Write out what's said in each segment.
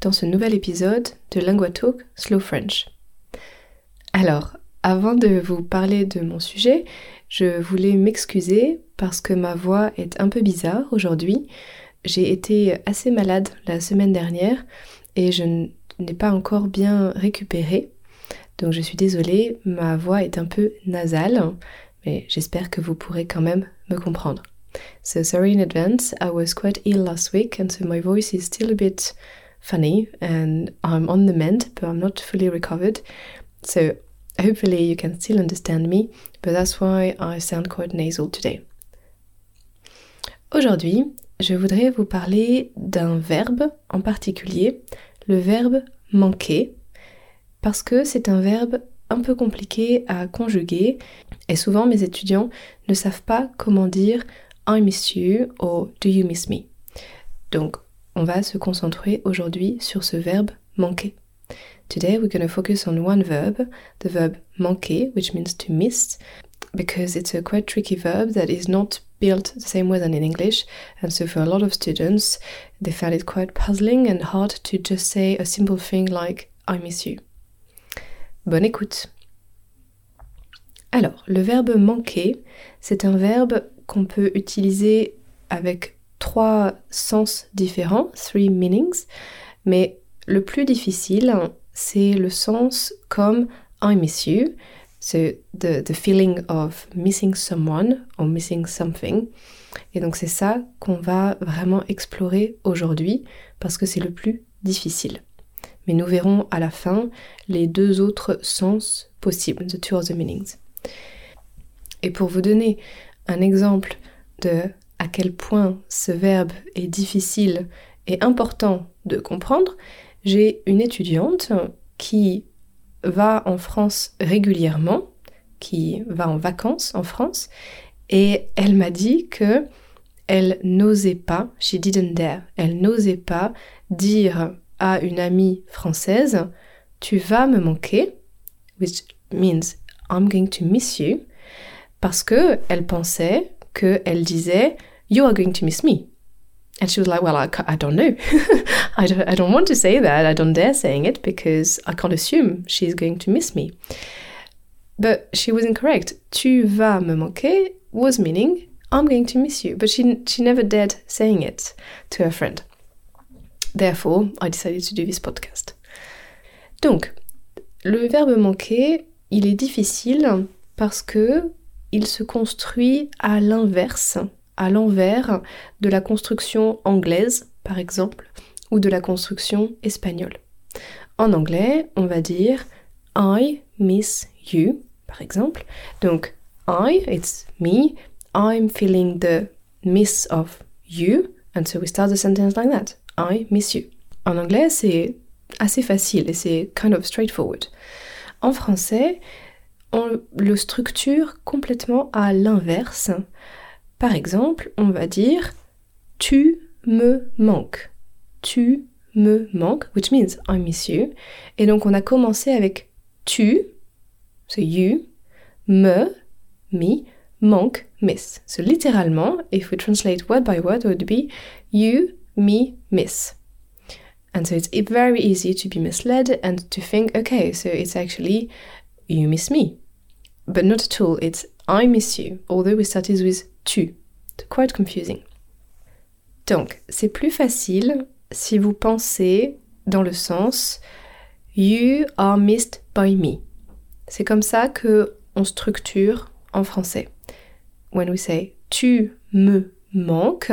dans ce nouvel épisode de Lingua Talk Slow French. Alors, avant de vous parler de mon sujet, je voulais m'excuser parce que ma voix est un peu bizarre aujourd'hui. J'ai été assez malade la semaine dernière et je n'ai pas encore bien récupéré. Donc je suis désolée, ma voix est un peu nasale, mais j'espère que vous pourrez quand même me comprendre. So sorry in advance, I was quite ill last week and so my voice is still a bit funny and I'm on the mend, but I'm not fully recovered. So hopefully you can still understand me, but that's why I sound quite nasal today. Aujourd'hui, je voudrais vous parler d'un verbe en particulier, le verbe manquer, parce que c'est un verbe un peu compliqué à conjuguer et souvent mes étudiants ne savent pas comment dire I miss you ou do you miss me. Donc on va se concentrer aujourd'hui sur ce verbe manquer. Today we're going to focus on one verb, the verb manquer, which means to miss, because it's a quite tricky verb that is not built the same way than in English, and so for a lot of students, they found it quite puzzling and hard to just say a simple thing like I miss you. Bonne écoute. Alors, le verbe manquer, c'est un verbe qu'on peut utiliser avec trois sens différents, three meanings, mais le plus difficile, c'est le sens comme I miss you, c'est the, the feeling of missing someone or missing something. Et donc c'est ça qu'on va vraiment explorer aujourd'hui parce que c'est le plus difficile. Mais nous verrons à la fin les deux autres sens possibles, the two other meanings. Et pour vous donner un exemple de à quel point ce verbe est difficile et important de comprendre, j'ai une étudiante qui va en France régulièrement, qui va en vacances en France, et elle m'a dit que elle n'osait pas, she didn't dare, elle n'osait pas dire à une amie française, tu vas me manquer, which means I'm going to miss you, parce que elle pensait qu'elle disait You are going to miss me. And she was like, Well, I, I don't know. I, don't, I don't want to say that. I don't dare saying it because I can't assume she's going to miss me. But she was incorrect. Tu vas me manquer was meaning I'm going to miss you. But she, she never dared saying it to her friend. Therefore, I decided to do this podcast. Donc, le verbe manquer, il est difficile parce que il se construit à l'inverse, à l'envers de la construction anglaise, par exemple, ou de la construction espagnole. En anglais, on va dire I miss you, par exemple. Donc, I, it's me, I'm feeling the miss of you, and so we start the sentence like that. I miss you. En anglais, c'est assez facile et c'est kind of straightforward. En français, on le structure complètement à l'inverse. Par exemple, on va dire tu me manques. Tu me manques, which means I miss you. Et donc on a commencé avec tu, c'est you, me, me, manque, miss. So littéralement, if we translate word by word, it would be you, me, miss. And so it's very easy to be misled and to think, okay, so it's actually you miss me. But not at all, it's I miss you, although we started with tu. It's quite confusing. Donc, c'est plus facile si vous pensez dans le sens You are missed by me. C'est comme ça que on structure en français. When we say tu me manques,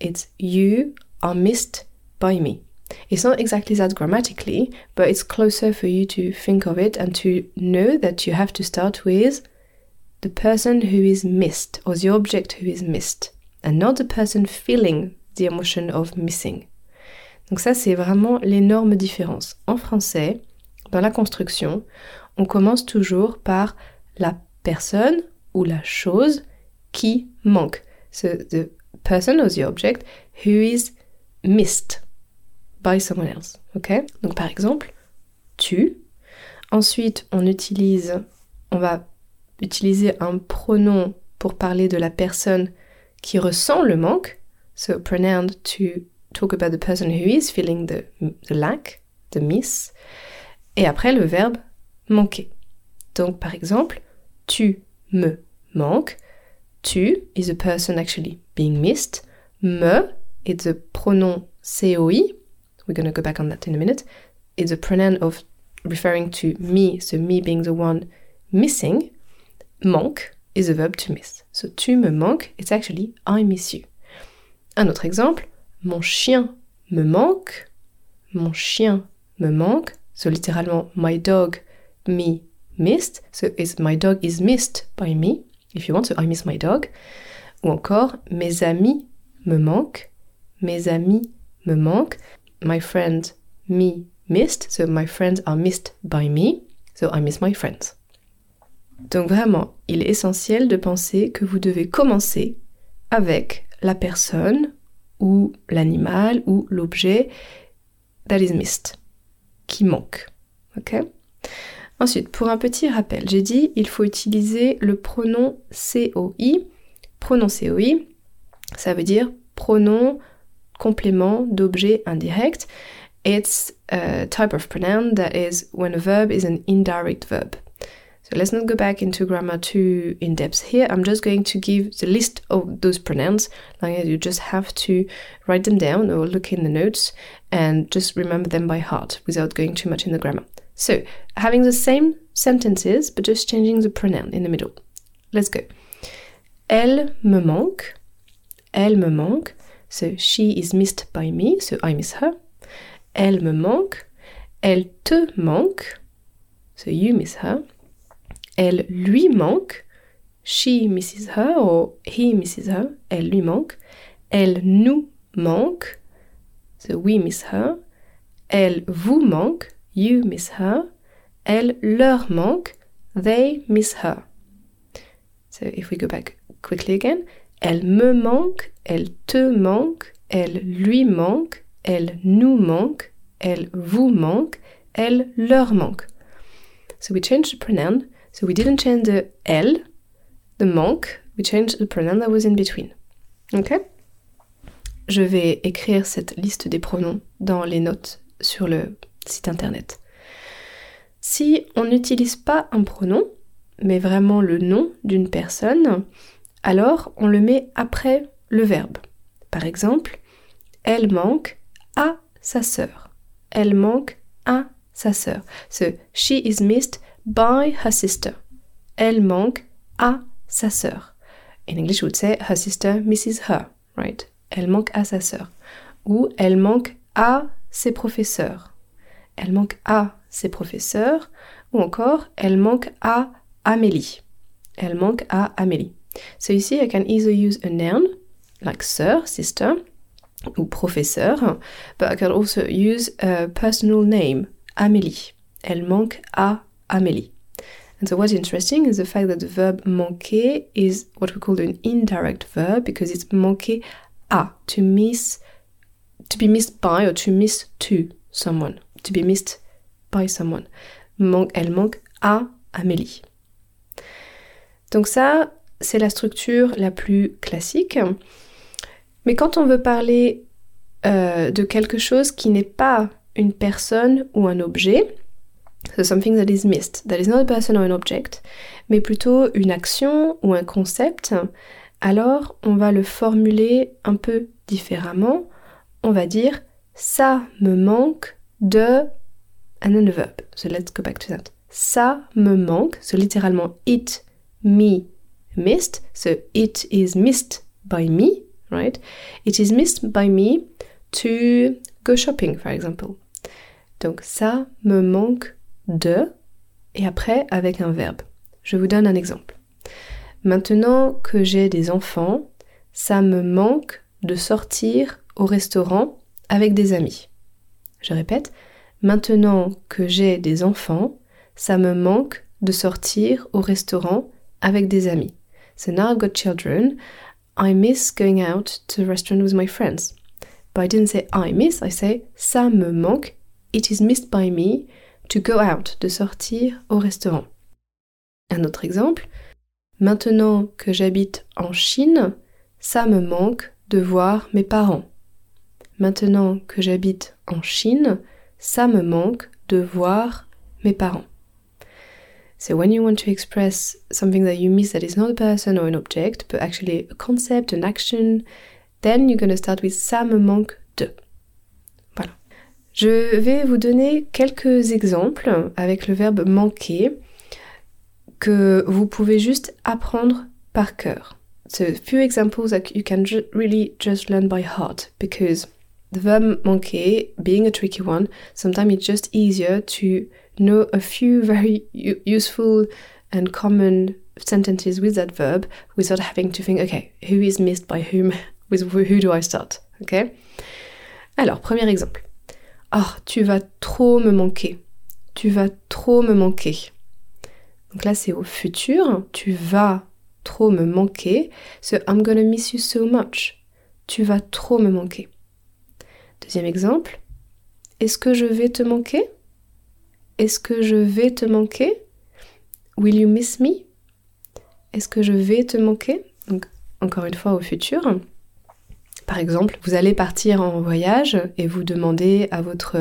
it's you are missed by me. It's not exactly that grammatically, but it's closer for you to think of it and to know that you have to start with the person who is missed or the object who is missed and not the person feeling the emotion of missing. Donc ça c'est vraiment l'énorme différence. En français, dans la construction, on commence toujours par la personne ou la chose qui manque. So the person or the object who is missed someone else. Par exemple, tu. Ensuite, on utilise, on va utiliser un pronom pour parler de la personne qui ressent le manque. So pronoun to talk about the person who is feeling the, the lack, the miss. Et après le verbe manquer. Donc par exemple, tu me manques. Tu is a person actually being missed. Me is the pronoun COI. We're going to go back on that in a minute. It's a pronoun of referring to me, so me being the one missing. Manque is a verb to miss. So tu me manques, it's actually I miss you. Un autre exemple, mon chien me manque. Mon chien me manque. So littéralement, my dog me missed. So it's my dog is missed by me. If you want, so I miss my dog. Ou encore, mes amis me manquent. Mes amis me manquent. My friend me missed. So my friends are missed by me. So I miss my friends. Donc vraiment, il est essentiel de penser que vous devez commencer avec la personne ou l'animal ou l'objet that is missed, qui manque. Ok? Ensuite, pour un petit rappel, j'ai dit il faut utiliser le pronom COI. Pronom COI, ça veut dire pronom complément d'objet indirect. It's a type of pronoun that is when a verb is an indirect verb. So let's not go back into grammar too in depth here. I'm just going to give the list of those pronouns. Like you just have to write them down or look in the notes and just remember them by heart without going too much in the grammar. So having the same sentences but just changing the pronoun in the middle. Let's go. Elle me manque. Elle me manque. So she is missed by me, so I miss her. Elle me manque. Elle te manque. So you miss her. Elle lui manque. She misses her or he misses her. Elle lui manque. Elle nous manque. So we miss her. Elle vous manque. You miss her. Elle leur manque. They miss her. So if we go back quickly again. Elle me manque. Elle te manque. Elle lui manque. Elle nous manque. Elle vous manque. Elle leur manque. So we change the pronoun. So we didn't change the L, the manque, we changed the pronoun that was in between. Ok? Je vais écrire cette liste des pronoms dans les notes sur le site internet. Si on n'utilise pas un pronom, mais vraiment le nom d'une personne, alors on le met après le verbe. Par exemple, elle manque à sa sœur. Elle manque à sa sœur. So she is missed by her sister. Elle manque à sa sœur. In English, would say her sister misses her, right? Elle manque à sa sœur. Ou elle manque à ses professeurs. Elle manque à ses professeurs. Ou encore, elle manque à Amélie. Elle manque à Amélie. So you see, I can either use a noun, like sœur, sister, ou professeur, but I can also use a personal name, Amélie. Elle manque à Amélie. And so what's interesting is the fact that the verb manquer is what we call an indirect verb because it's manquer à, to miss, to be missed by or to miss to someone, to be missed by someone. Man elle manque à Amélie. Donc ça, c'est la structure la plus classique. Mais quand on veut parler euh, de quelque chose qui n'est pas une personne ou un objet, So something that is missed, that is not a person or an mais plutôt une action ou un concept, alors on va le formuler un peu différemment. On va dire ça me manque de and then the verb. So let's go back to that. Ça me manque, so littéralement it me missed. So it is missed by me, right? It is missed by me to go shopping, for example. Donc ça me manque de et après avec un verbe. Je vous donne un exemple. Maintenant que j'ai des enfants, ça me manque de sortir au restaurant avec des amis. Je répète, Maintenant que j'ai des enfants, ça me manque de sortir au restaurant avec des amis. So now I've got children, I miss going out to the restaurant with my friends. But I didn't say I miss, I say ça me manque, it is missed by me to go out, de sortir au restaurant. Un autre exemple, maintenant que j'habite en Chine, ça me manque de voir mes parents. Maintenant que j'habite en Chine, ça me manque de voir mes parents. So when you want to express something that you miss that is not a person or an object, but actually a concept, an action, then you're going to start with ça me manque de. Voilà. Je vais vous donner quelques exemples avec le verbe manquer que vous pouvez juste apprendre par cœur. So a few examples that you can really just learn by heart because the verb manquer being a tricky one, sometimes it's just easier to know a few very useful and common sentences with that verb without having to think, okay, who is missed by whom? With who do I start? Okay? Alors, premier exemple. Oh, tu vas trop me manquer. Tu vas trop me manquer. Donc là, c'est au futur. Tu vas trop me manquer. So I'm gonna miss you so much. Tu vas trop me manquer. Deuxième exemple. Est-ce que je vais te manquer? Est-ce que je vais te manquer? Will you miss me? Est-ce que je vais te manquer? Encore une fois, au futur. Par exemple, vous allez partir en voyage et vous demandez à votre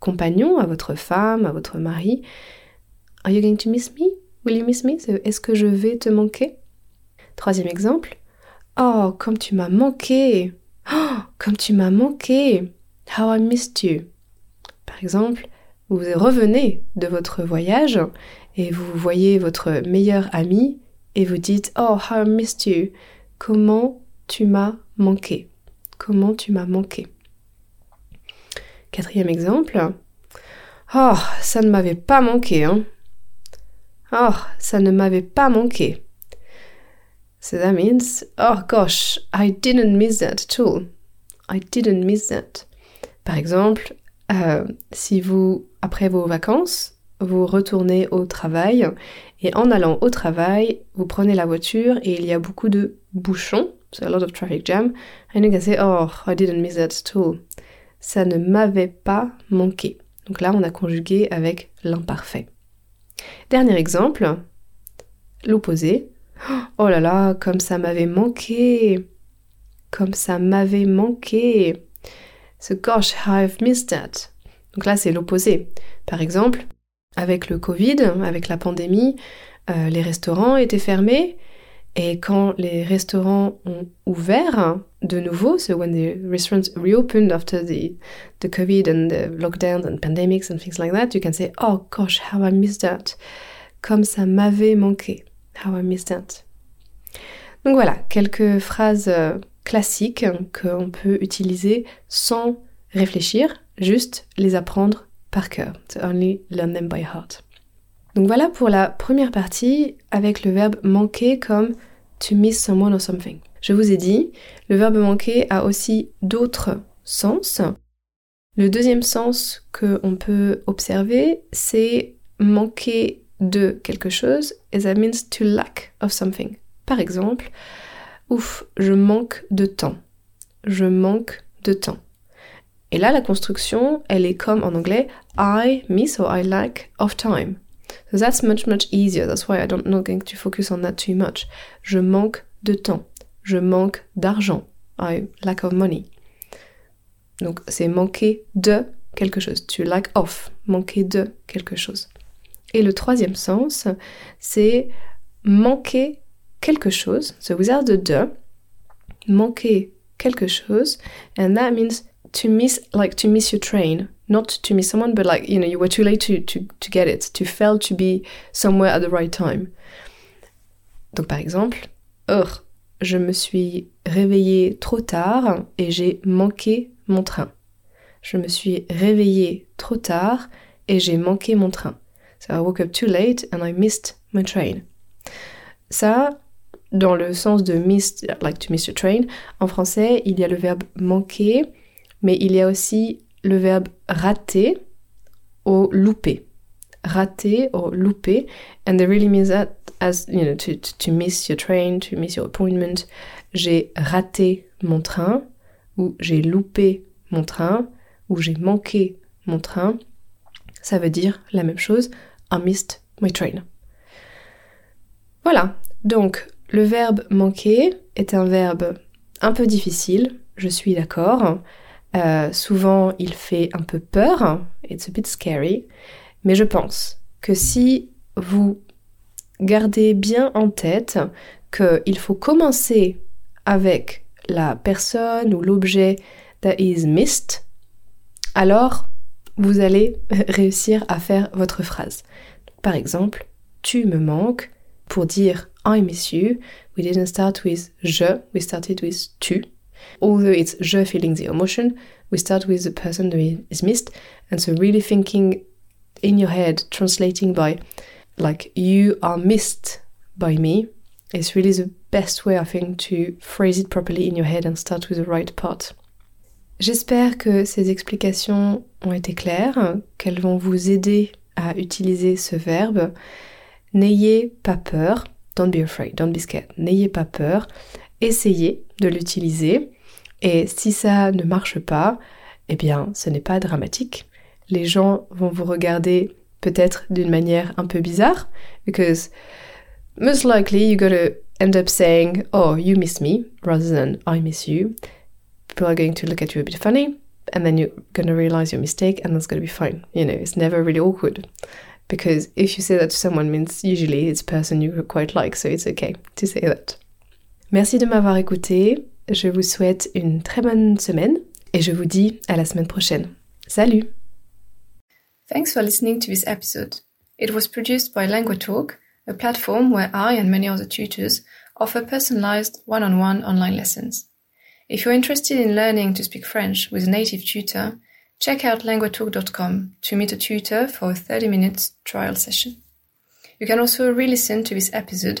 compagnon, à votre femme, à votre mari Are you going to miss me? Will you miss me? Est-ce que je vais te manquer? Troisième exemple. Oh, comme tu m'as manqué. Oh, comme tu m'as manqué. How I missed you. Par exemple, vous revenez de votre voyage et vous voyez votre meilleur ami et vous dites Oh, how I missed you. Comment tu m'as manqué. Comment tu m'as manqué. Quatrième exemple. Oh, ça ne m'avait pas manqué, hein. Oh, ça ne m'avait pas manqué. So that means, oh gosh, I didn't miss that at. I didn't miss that. Par exemple, euh, si vous, après vos vacances, vous retournez au travail et en allant au travail, vous prenez la voiture et il y a beaucoup de bouchons, so a lot of traffic jam, and you can say, oh, I didn't miss that at. Ça ne m'avait pas manqué. Donc là, on a conjugué avec l'imparfait. Dernier exemple, l'opposé. Oh là là, comme ça m'avait manqué. Comme ça m'avait manqué. So gosh, I've missed that. Donc là, c'est l'opposé. Par exemple, avec le Covid, avec la pandémie, euh, les restaurants étaient fermés. Et quand les restaurants ont ouvert de nouveau, so when the restaurants reopened after the, the COVID and the lockdowns and pandemics and things like that, you can say, oh gosh, how I missed that. Comme ça m'avait manqué. How I missed that. Donc voilà, quelques phrases euh, classiques qu'on peut utiliser sans réfléchir, juste les apprendre par cœur. To only learn them by heart. Donc voilà pour la première partie avec le verbe manquer comme to miss someone or something. Je vous ai dit, le verbe manquer a aussi d'autres sens. Le deuxième sens qu'on peut observer, c'est manquer de quelque chose, et that means to lack of something. Par exemple, Ouf, je manque de temps. Je manque de temps. Et là, la construction, elle est comme en anglais I miss or I lack of time. So that's much, much easier. That's why I don't not going to focus on that too much. Je manque de temps. Je manque d'argent. I lack of money. Donc, c'est manquer de quelque chose. Tu lack of. Manquer de quelque chose. Et le troisième sens, c'est manquer quelque chose. So without the de, manquer quelque chose, and that means to miss, like to miss your train, not to miss someone, but like you know you were too late to to to get it, to fail to be somewhere at the right time. Donc par exemple, oh, je me suis réveillée trop tard et j'ai manqué mon train. Je me suis réveillée trop tard et j'ai manqué mon train. So I woke up too late and I missed my train. Ça, dans le sens de miss, like to miss your train, en français, il y a le verbe manquer, mais il y a aussi le verbe rater au loupé. Rater ou louper. And they really means that as, you know, to miss your train, to miss your appointment. J'ai raté mon train, ou j'ai loupé mon train, ou j'ai manqué mon train. Ça veut dire la même chose. I missed my train. Voilà. Donc, le verbe manquer est un verbe un peu difficile, je suis d'accord. Euh, souvent, il fait un peu peur, it's a bit scary, mais je pense que si vous gardez bien en tête qu'il faut commencer avec la personne ou l'objet that is missed, alors vous allez réussir à faire votre phrase. Par exemple, tu me manques pour dire I miss you. We didn't start with je, we started with tu. Although it's je feeling the emotion, we start with the person who is missed. And so, really thinking in your head, translating by like you are missed by me is really the best way, I think, to phrase it properly in your head and start with the right part. J'espère que ces explications ont été claires, qu'elles vont vous aider à utiliser ce verbe. N'ayez pas peur. Don't be afraid, don't be scared. N'ayez pas peur. Essayez de l'utiliser. Et si ça ne marche pas, eh bien, ce n'est pas dramatique. Les gens vont vous regarder peut-être d'une manière un peu bizarre, because most likely you're to end up saying, Oh, you miss me, rather than I miss you. People are going to look at you a bit funny, and then you're to realize your mistake, and that's to be fine. You know, it's never really awkward. Because if you say that to someone, means usually it's a person you quite like, so it's okay to say that. Merci de m'avoir écouté. Je vous souhaite une très bonne semaine et je vous dis à la semaine prochaine. Salut! Thanks for listening to this episode. It was produced by LanguaTalk, a platform where I and many other tutors offer personalized one-on-one online lessons. If you're interested in learning to speak French with a native tutor, check out languatalk.com to meet a tutor for a 30 minute trial session. You can also re-listen to this episode